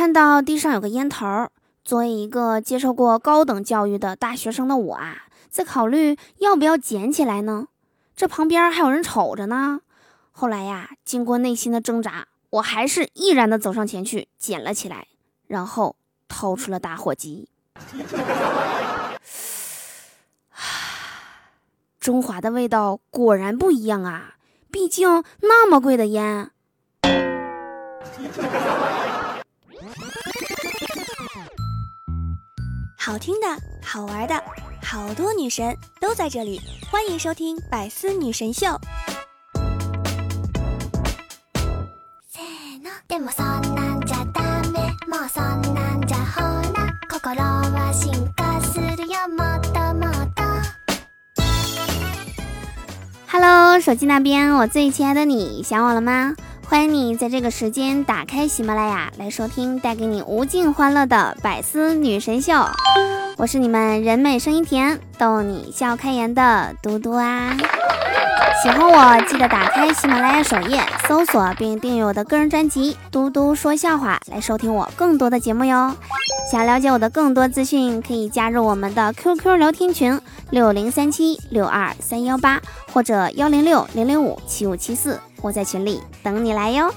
看到地上有个烟头，作为一个接受过高等教育的大学生的我啊，在考虑要不要捡起来呢。这旁边还有人瞅着呢。后来呀，经过内心的挣扎，我还是毅然的走上前去捡了起来，然后掏出了打火机。中华的味道果然不一样啊！毕竟那么贵的烟。好听的，好玩的，好多女神都在这里，欢迎收听《百思女神秀》。Hello，手机那边，我最亲爱的你，想我了吗？欢迎你在这个时间打开喜马拉雅来收听带给你无尽欢乐的百思女神秀。我是你们人美声音甜、逗你笑开颜的嘟嘟啊。喜欢我，记得打开喜马拉雅首页，搜索并订阅我的个人专辑《嘟嘟说笑话》，来收听我更多的节目哟。想了解我的更多资讯，可以加入我们的 QQ 聊天群六零三七六二三幺八或者幺零六零零五七五七四，我在群里等你来哟。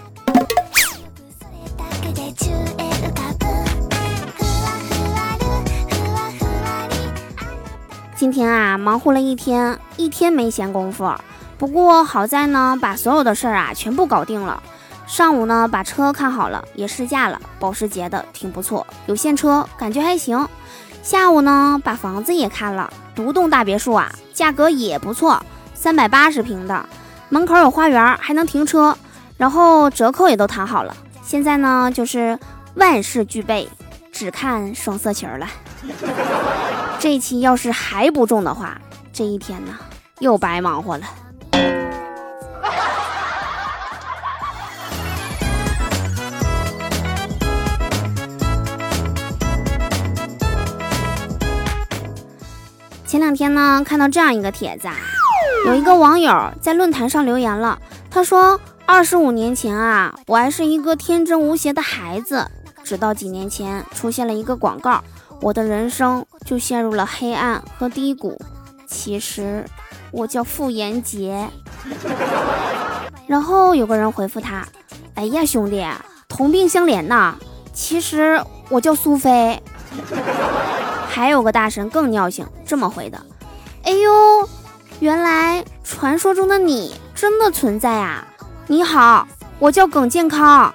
今天啊，忙活了一天，一天没闲工夫。不过好在呢，把所有的事儿啊全部搞定了。上午呢，把车看好了，也试驾了，保时捷的挺不错，有现车，感觉还行。下午呢，把房子也看了，独栋大别墅啊，价格也不错，三百八十平的，门口有花园，还能停车，然后折扣也都谈好了。现在呢，就是万事俱备，只看双色球了。这一期要是还不中的话，这一天呢，又白忙活了。前两天呢，看到这样一个帖子，啊，有一个网友在论坛上留言了。他说：“二十五年前啊，我还是一个天真无邪的孩子，直到几年前出现了一个广告，我的人生就陷入了黑暗和低谷。其实我叫傅延杰。”然后有个人回复他：“哎呀，兄弟，同病相怜呐！其实我叫苏菲。”还有个大神更尿性，这么回的：“哎呦，原来传说中的你真的存在啊！你好，我叫耿健康。”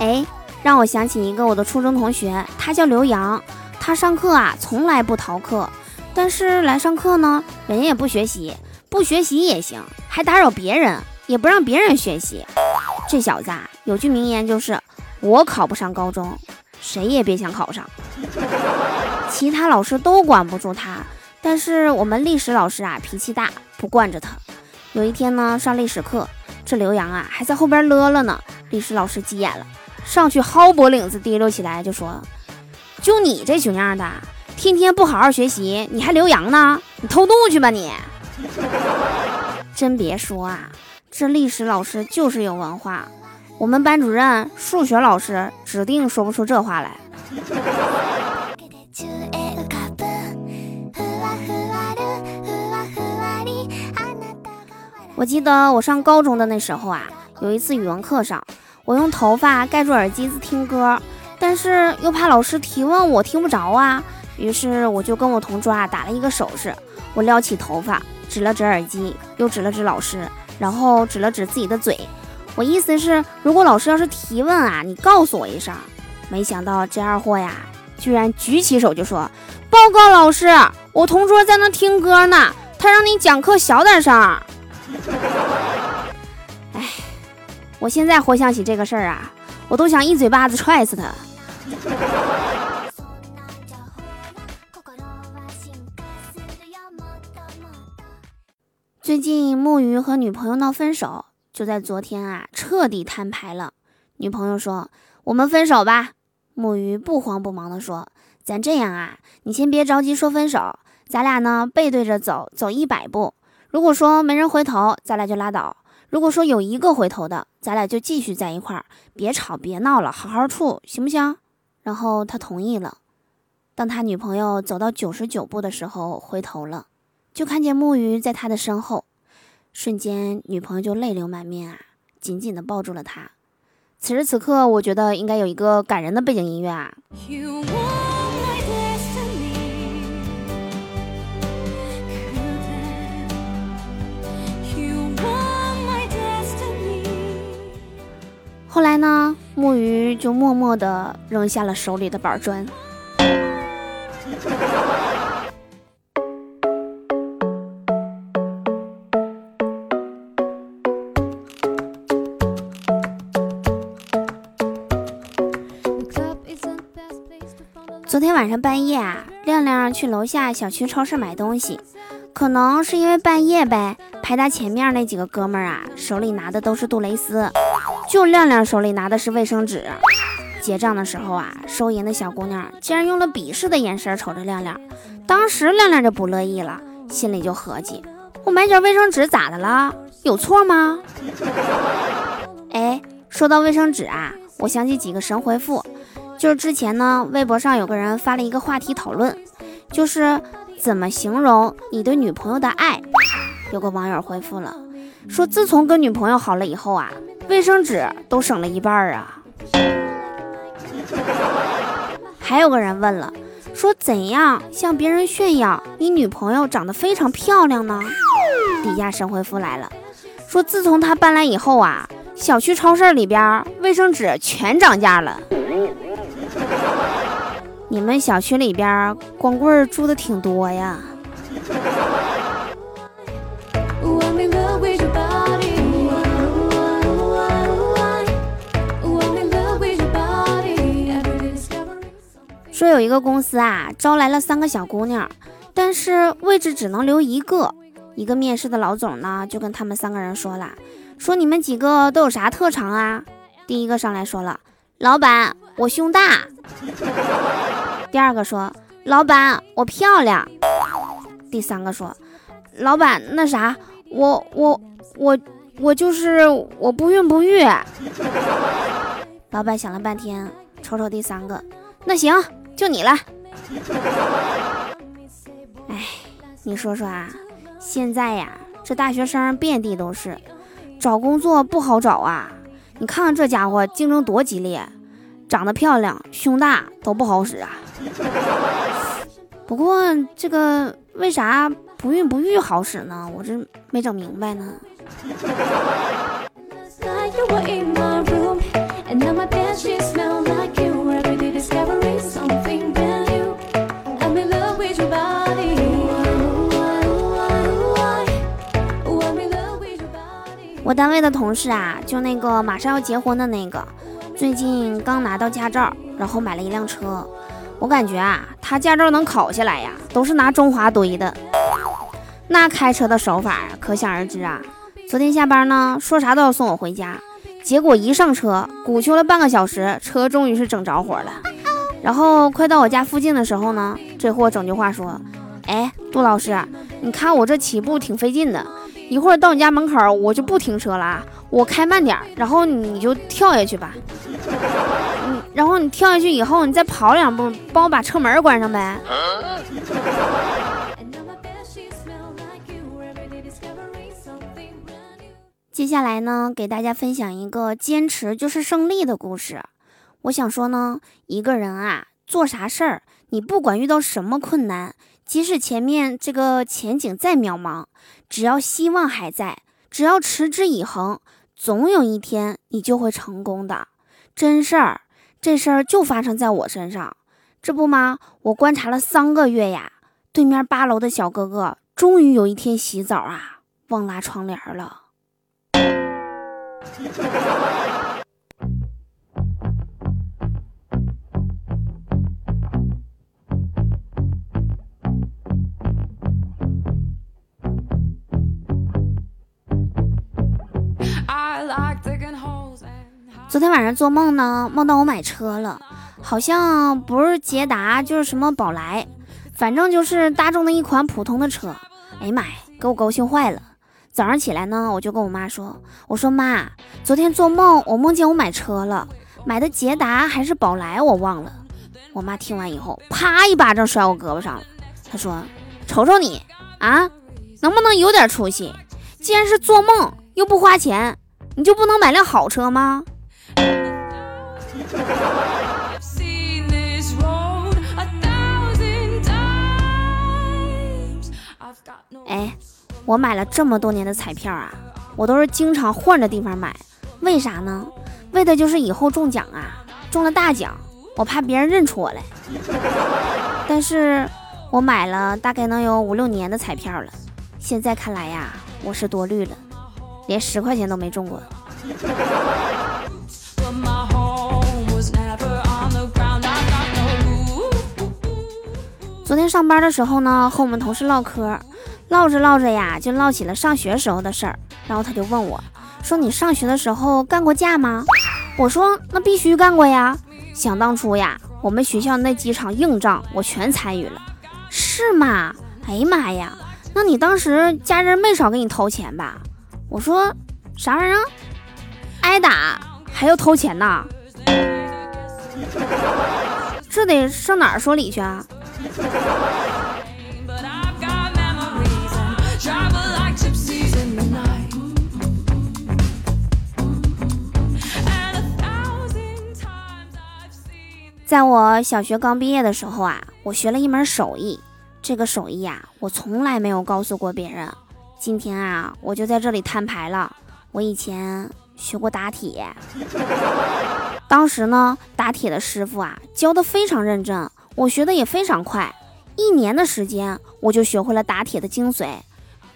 哎，让我想起一个我的初中同学，他叫刘洋，他上课啊从来不逃课，但是来上课呢，人也不学习，不学习也行，还打扰别人。也不让别人学习，这小子啊，有句名言就是：我考不上高中，谁也别想考上。其他老师都管不住他，但是我们历史老师啊，脾气大，不惯着他。有一天呢，上历史课，这刘洋啊还在后边乐了呢。历史老师急眼了，上去薅脖领子，提溜起来就说：“就你这熊样的，天天不好好学习，你还留洋呢？你偷渡去吧你！” 真别说啊。这历史老师就是有文化，我们班主任、数学老师指定说不出这话来。我记得我上高中的那时候啊，有一次语文课上，我用头发盖住耳机子听歌，但是又怕老师提问我听不着啊，于是我就跟我同桌啊打了一个手势，我撩起头发，指了指耳机，又指了指老师。然后指了指自己的嘴，我意思是，如果老师要是提问啊，你告诉我一声。没想到这二货呀，居然举起手就说：“报告老师，我同桌在那听歌呢，他让你讲课小点声。” 哎，我现在回想起这个事儿啊，我都想一嘴巴子踹死他。最近木鱼和女朋友闹分手，就在昨天啊，彻底摊牌了。女朋友说：“我们分手吧。”木鱼不慌不忙地说：“咱这样啊，你先别着急说分手，咱俩呢背对着走，走一百步。如果说没人回头，咱俩就拉倒；如果说有一个回头的，咱俩就继续在一块儿，别吵别闹了，好好处，行不行？然后他同意了。当他女朋友走到九十九步的时候，回头了，就看见木鱼在他的身后，瞬间女朋友就泪流满面啊，紧紧的抱住了他。此时此刻，我觉得应该有一个感人的背景音乐啊。后来呢，木鱼就默默地扔下了手里的板砖。昨天晚上半夜啊，亮亮去楼下小区超市买东西，可能是因为半夜呗，排他前面那几个哥们儿啊，手里拿的都是杜蕾斯，就亮亮手里拿的是卫生纸。结账的时候啊，收银的小姑娘竟然用了鄙视的眼神瞅着亮亮，当时亮亮就不乐意了，心里就合计：我买点卫生纸咋的了？有错吗？哎，说到卫生纸啊，我想起几个神回复。就是之前呢，微博上有个人发了一个话题讨论，就是怎么形容你对女朋友的爱。有个网友回复了，说自从跟女朋友好了以后啊，卫生纸都省了一半啊。还有个人问了，说怎样向别人炫耀你女朋友长得非常漂亮呢？底下神回复来了，说自从他搬来以后啊，小区超市里边卫生纸全涨价了。你们小区里边光棍住的挺多呀。说有一个公司啊，招来了三个小姑娘，但是位置只能留一个。一个面试的老总呢，就跟他们三个人说了，说你们几个都有啥特长啊？第一个上来说了，老板，我胸大。第二个说：“老板，我漂亮。”第三个说：“老板，那啥，我我我我就是我不孕不育。”老板想了半天，瞅瞅第三个，那行，就你了。哎，你说说啊，现在呀，这大学生遍地都是，找工作不好找啊。你看看这家伙竞争多激烈。长得漂亮，胸大都不好使啊。不过这个为啥不孕不育好使呢？我这没整明白呢。我单位的同事啊，就那个马上要结婚的那个。最近刚拿到驾照，然后买了一辆车。我感觉啊，他驾照能考下来呀，都是拿中华堆的。那开车的手法可想而知啊。昨天下班呢，说啥都要送我回家，结果一上车，鼓秋了半个小时，车终于是整着火了。然后快到我家附近的时候呢，这货整句话说：“哎，杜老师，你看我这起步挺费劲的，一会儿到你家门口我就不停车了。”我开慢点，然后你就跳下去吧。嗯，然后你跳下去以后，你再跑两步，帮我把车门关上呗。接下来呢，给大家分享一个坚持就是胜利的故事。我想说呢，一个人啊，做啥事儿，你不管遇到什么困难，即使前面这个前景再渺茫，只要希望还在，只要持之以恒。总有一天你就会成功的，真事儿。这事儿就发生在我身上，这不吗？我观察了三个月呀。对面八楼的小哥哥终于有一天洗澡啊，忘拉窗帘了。昨天晚上做梦呢，梦到我买车了，好像不是捷达就是什么宝来，反正就是大众的一款普通的车。哎呀妈呀，给我高兴坏了！早上起来呢，我就跟我妈说：“我说妈，昨天做梦，我梦见我买车了，买的捷达还是宝来，我忘了。”我妈听完以后，啪一巴掌甩我胳膊上了。她说：“瞅瞅你啊，能不能有点出息？既然是做梦又不花钱，你就不能买辆好车吗？”哎。我买了这么多年的彩票啊，我都是经常换着地方买，为啥呢？为的就是以后中奖啊，中了大奖，我怕别人认出我来。但是，我买了大概能有五六年的彩票了，现在看来呀，我是多虑了，连十块钱都没中过。昨天上班的时候呢，和我们同事唠嗑。唠着唠着呀，就唠起了上学时候的事儿。然后他就问我，说：“你上学的时候干过架吗？”我说：“那必须干过呀！想当初呀，我们学校那几场硬仗，我全参与了。”是吗？哎呀妈呀！那你当时家人没少给你掏钱吧？我说：“啥玩意儿？挨打还要掏钱呐？这得上哪儿说理去啊？”在我小学刚毕业的时候啊，我学了一门手艺。这个手艺呀，我从来没有告诉过别人。今天啊，我就在这里摊牌了。我以前学过打铁，当时呢，打铁的师傅啊，教的非常认真，我学的也非常快。一年的时间，我就学会了打铁的精髓。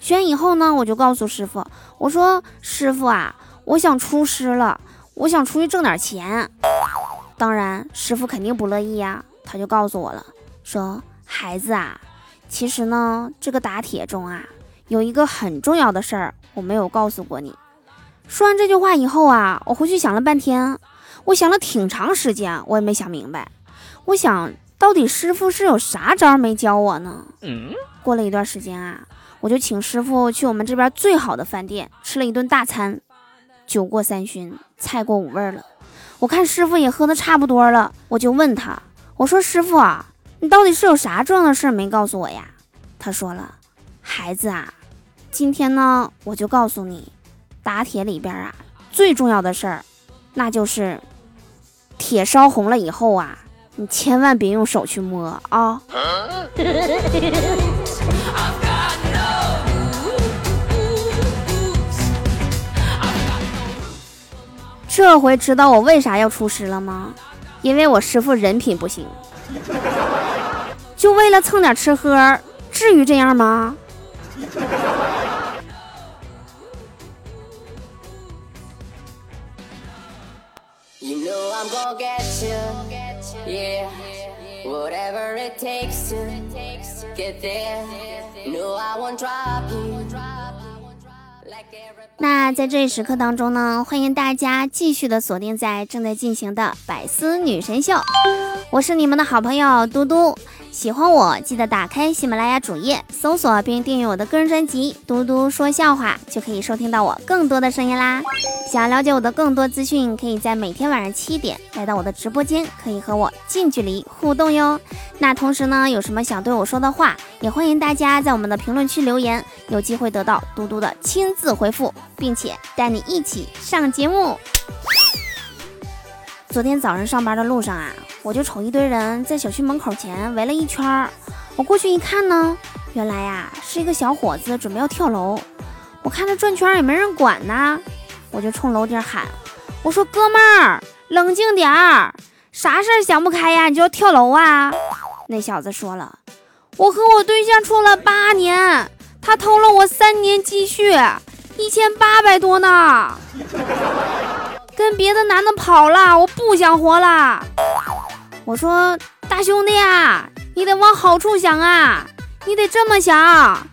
学完以后呢，我就告诉师傅，我说：“师傅啊，我想出师了，我想出去挣点钱。”当然，师傅肯定不乐意呀。他就告诉我了，说：“孩子啊，其实呢，这个打铁中啊，有一个很重要的事儿，我没有告诉过你。”说完这句话以后啊，我回去想了半天，我想了挺长时间，我也没想明白。我想到底师傅是有啥招没教我呢？过了一段时间啊，我就请师傅去我们这边最好的饭店吃了一顿大餐，酒过三巡，菜过五味了。我看师傅也喝的差不多了，我就问他，我说师傅啊，你到底是有啥重要的事没告诉我呀？他说了，孩子啊，今天呢，我就告诉你，打铁里边啊，最重要的事儿，那就是铁烧红了以后啊，你千万别用手去摸啊。这回知道我为啥要出师了吗？因为我师傅人品不行，就为了蹭点吃喝，至于这样吗？那在这一时刻当中呢，欢迎大家继续的锁定在正在进行的百思女神秀，我是你们的好朋友嘟嘟。喜欢我，记得打开喜马拉雅主页，搜索并订阅我的个人专辑《嘟嘟说笑话》，就可以收听到我更多的声音啦。想要了解我的更多资讯，可以在每天晚上七点来到我的直播间，可以和我近距离互动哟。那同时呢，有什么想对我说的话，也欢迎大家在我们的评论区留言，有机会得到嘟嘟的亲自回复，并且带你一起上节目。昨天早上上班的路上啊，我就瞅一堆人在小区门口前围了一圈儿。我过去一看呢，原来呀是一个小伙子准备要跳楼。我看他转圈也没人管呢，我就冲楼顶喊：“我说哥们儿，冷静点儿，啥事儿想不开呀？你就要跳楼啊？”那小子说了：“我和我对象处了八年，他偷了我三年积蓄，一千八百多呢。”跟别的男的跑了，我不想活了。我说大兄弟啊，你得往好处想啊，你得这么想，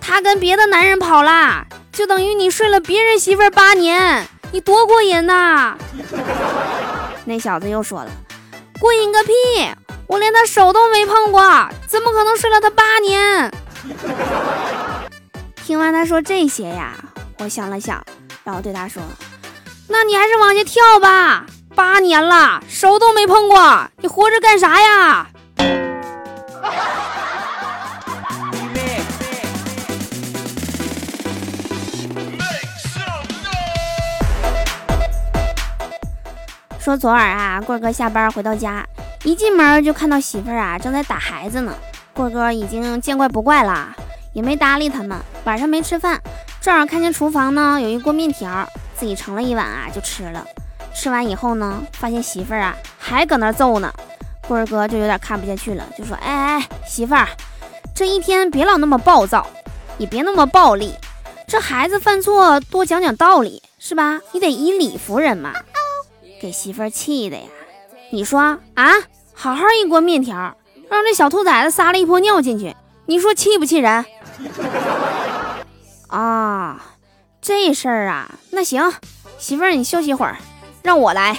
他跟别的男人跑了，就等于你睡了别人媳妇儿八年，你多过瘾呐！那小子又说了，过瘾个屁，我连他手都没碰过，怎么可能睡了他八年？听完他说这些呀，我想了想，然后对他说：“那你还是往下跳吧，八年了，手都没碰过，你活着干啥呀？”说昨晚啊，棍哥下班回到家，一进门就看到媳妇儿啊正在打孩子呢。棍哥已经见怪不怪了，也没搭理他们。晚上没吃饭，正好看见厨房呢有一锅面条，自己盛了一碗啊就吃了。吃完以后呢，发现媳妇儿啊还搁那揍呢。棍儿哥就有点看不下去了，就说：“哎哎，媳妇儿，这一天别老那么暴躁，也别那么暴力。这孩子犯错多讲讲道理是吧？你得以理服人嘛。”给媳妇儿气的呀！你说啊，好好一锅面条，让这小兔崽子撒了一泼尿进去，你说气不气人？这事儿啊，那行，媳妇儿你休息会儿，让我来。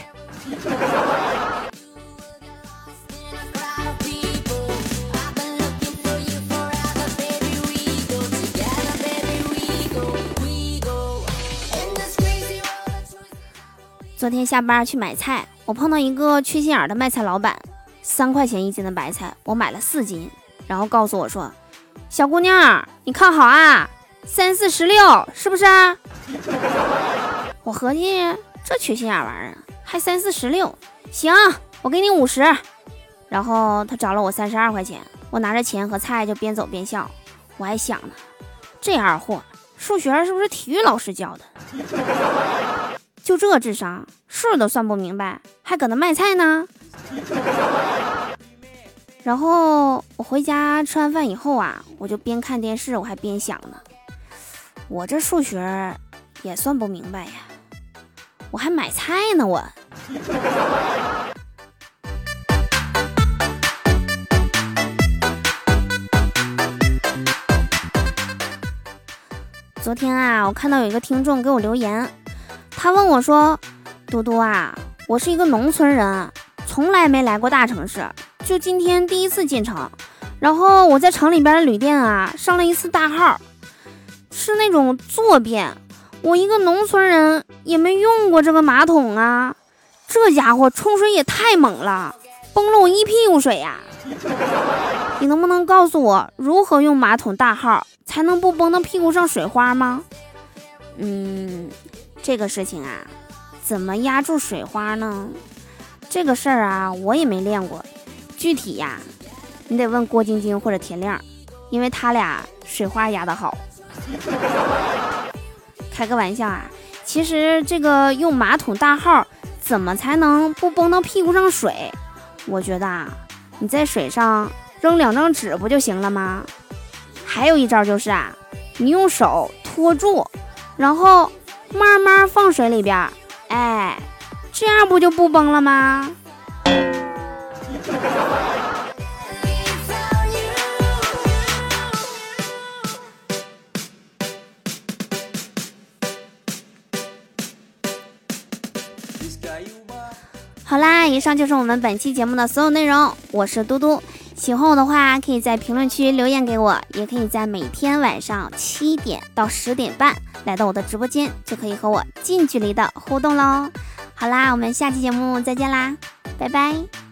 昨天下班去买菜，我碰到一个缺心眼的卖菜老板，三块钱一斤的白菜，我买了四斤，然后告诉我说：“小姑娘，你看好啊，三四十六，是不是？”我合计这缺心眼玩意儿还三四十六，行，我给你五十。然后他找了我三十二块钱，我拿着钱和菜就边走边笑，我还想呢，这二货数学是不是体育老师教的？就这智商，数都算不明白，还搁那卖菜呢。然后我回家吃完饭以后啊，我就边看电视，我还边想呢，我这数学也算不明白呀，我还买菜呢我。昨天啊，我看到有一个听众给我留言。他问我说：“嘟嘟啊，我是一个农村人，从来没来过大城市，就今天第一次进城。然后我在城里边的旅店啊上了一次大号，是那种坐便。我一个农村人也没用过这个马桶啊，这家伙冲水也太猛了，崩了我一屁股水呀！你能不能告诉我如何用马桶大号才能不崩到屁股上水花吗？嗯。”这个事情啊，怎么压住水花呢？这个事儿啊，我也没练过。具体呀，你得问郭晶晶或者田亮，因为他俩水花压得好。开个玩笑啊，其实这个用马桶大号怎么才能不崩到屁股上水？我觉得啊，你在水上扔两张纸不就行了吗？还有一招就是啊，你用手托住，然后。慢慢放水里边，哎，这样不就不崩了吗？好啦，以上就是我们本期节目的所有内容。我是嘟嘟。喜欢我的话，可以在评论区留言给我，也可以在每天晚上七点到十点半来到我的直播间，就可以和我近距离的互动喽。好啦，我们下期节目再见啦，拜拜。